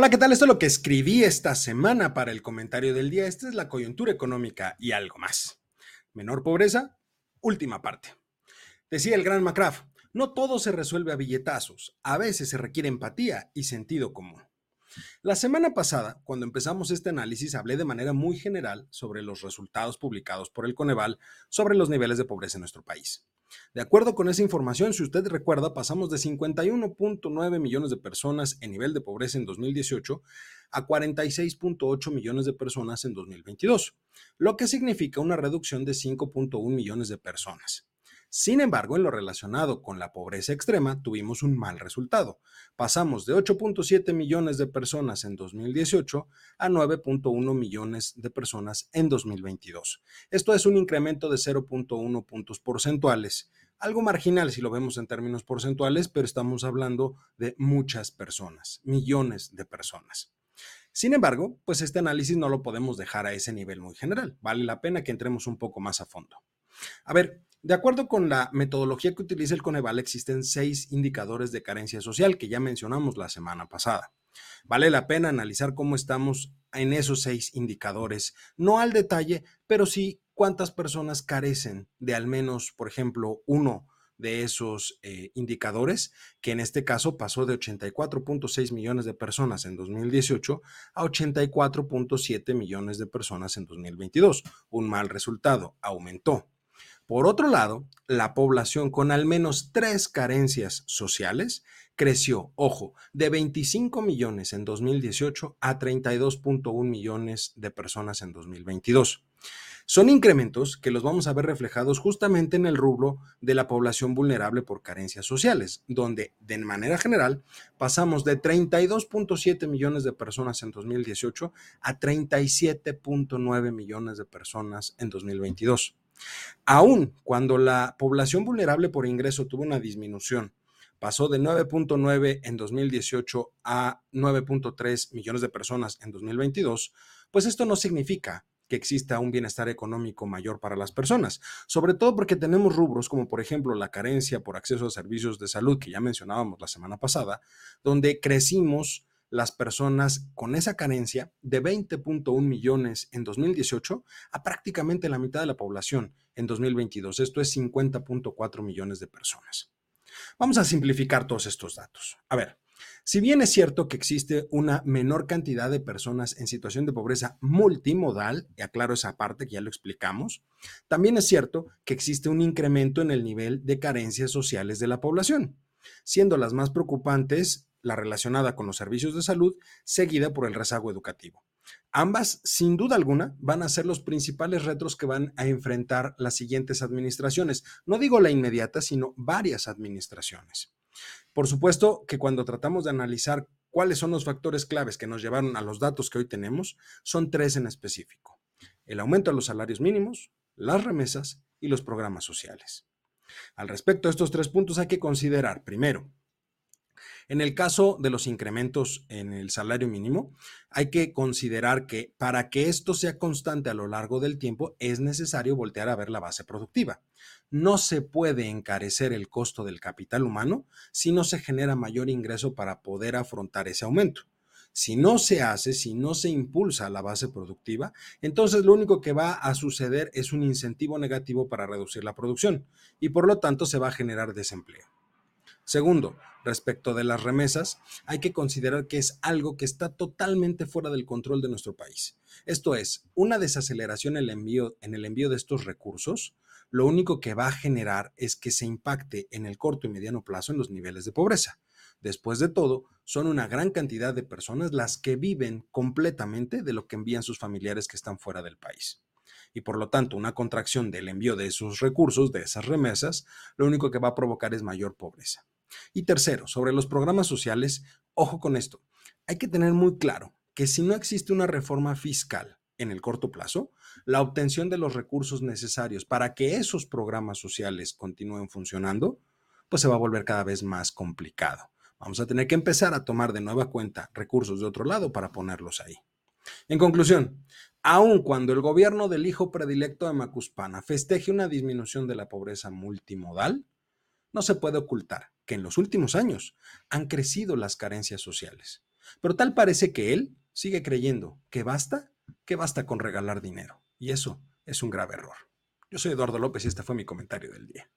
Hola, ¿qué tal? Esto es lo que escribí esta semana para el comentario del día. Esta es la coyuntura económica y algo más. Menor pobreza, última parte. Decía el gran McCraft, no todo se resuelve a billetazos, a veces se requiere empatía y sentido común. La semana pasada, cuando empezamos este análisis, hablé de manera muy general sobre los resultados publicados por el Coneval sobre los niveles de pobreza en nuestro país. De acuerdo con esa información, si usted recuerda, pasamos de 51.9 millones de personas en nivel de pobreza en 2018 a 46.8 millones de personas en 2022, lo que significa una reducción de 5.1 millones de personas. Sin embargo, en lo relacionado con la pobreza extrema, tuvimos un mal resultado. Pasamos de 8.7 millones de personas en 2018 a 9.1 millones de personas en 2022. Esto es un incremento de 0.1 puntos porcentuales. Algo marginal si lo vemos en términos porcentuales, pero estamos hablando de muchas personas, millones de personas. Sin embargo, pues este análisis no lo podemos dejar a ese nivel muy general. Vale la pena que entremos un poco más a fondo. A ver, de acuerdo con la metodología que utiliza el Coneval, existen seis indicadores de carencia social que ya mencionamos la semana pasada. Vale la pena analizar cómo estamos en esos seis indicadores, no al detalle, pero sí cuántas personas carecen de al menos, por ejemplo, uno de esos eh, indicadores, que en este caso pasó de 84.6 millones de personas en 2018 a 84.7 millones de personas en 2022. Un mal resultado, aumentó. Por otro lado, la población con al menos tres carencias sociales creció, ojo, de 25 millones en 2018 a 32.1 millones de personas en 2022. Son incrementos que los vamos a ver reflejados justamente en el rubro de la población vulnerable por carencias sociales, donde de manera general pasamos de 32.7 millones de personas en 2018 a 37.9 millones de personas en 2022. Aún cuando la población vulnerable por ingreso tuvo una disminución, pasó de 9.9 en 2018 a 9.3 millones de personas en 2022, pues esto no significa que exista un bienestar económico mayor para las personas, sobre todo porque tenemos rubros como por ejemplo la carencia por acceso a servicios de salud que ya mencionábamos la semana pasada, donde crecimos las personas con esa carencia de 20.1 millones en 2018 a prácticamente la mitad de la población en 2022. Esto es 50.4 millones de personas. Vamos a simplificar todos estos datos. A ver, si bien es cierto que existe una menor cantidad de personas en situación de pobreza multimodal, y aclaro esa parte que ya lo explicamos, también es cierto que existe un incremento en el nivel de carencias sociales de la población, siendo las más preocupantes la relacionada con los servicios de salud, seguida por el rezago educativo. Ambas, sin duda alguna, van a ser los principales retos que van a enfrentar las siguientes administraciones. No digo la inmediata, sino varias administraciones. Por supuesto que cuando tratamos de analizar cuáles son los factores claves que nos llevaron a los datos que hoy tenemos, son tres en específico. El aumento de los salarios mínimos, las remesas y los programas sociales. Al respecto de estos tres puntos hay que considerar, primero, en el caso de los incrementos en el salario mínimo, hay que considerar que para que esto sea constante a lo largo del tiempo es necesario voltear a ver la base productiva. No se puede encarecer el costo del capital humano si no se genera mayor ingreso para poder afrontar ese aumento. Si no se hace, si no se impulsa la base productiva, entonces lo único que va a suceder es un incentivo negativo para reducir la producción y por lo tanto se va a generar desempleo. Segundo, respecto de las remesas, hay que considerar que es algo que está totalmente fuera del control de nuestro país. Esto es, una desaceleración en el envío, de estos recursos, lo único que va a generar es que se impacte en el corto y mediano plazo en los niveles de pobreza. Después de todo, son una gran cantidad de personas las que viven completamente de lo que envían sus familiares que están fuera del país y por lo tanto una contracción del envío de esos recursos, de esas remesas, lo único que va a provocar es mayor pobreza. Y tercero, sobre los programas sociales, ojo con esto, hay que tener muy claro que si no existe una reforma fiscal en el corto plazo, la obtención de los recursos necesarios para que esos programas sociales continúen funcionando, pues se va a volver cada vez más complicado. Vamos a tener que empezar a tomar de nueva cuenta recursos de otro lado para ponerlos ahí. En conclusión, aun cuando el gobierno del hijo predilecto de Macuspana festeje una disminución de la pobreza multimodal, no se puede ocultar que en los últimos años han crecido las carencias sociales. Pero tal parece que él sigue creyendo que basta, que basta con regalar dinero. Y eso es un grave error. Yo soy Eduardo López y este fue mi comentario del día.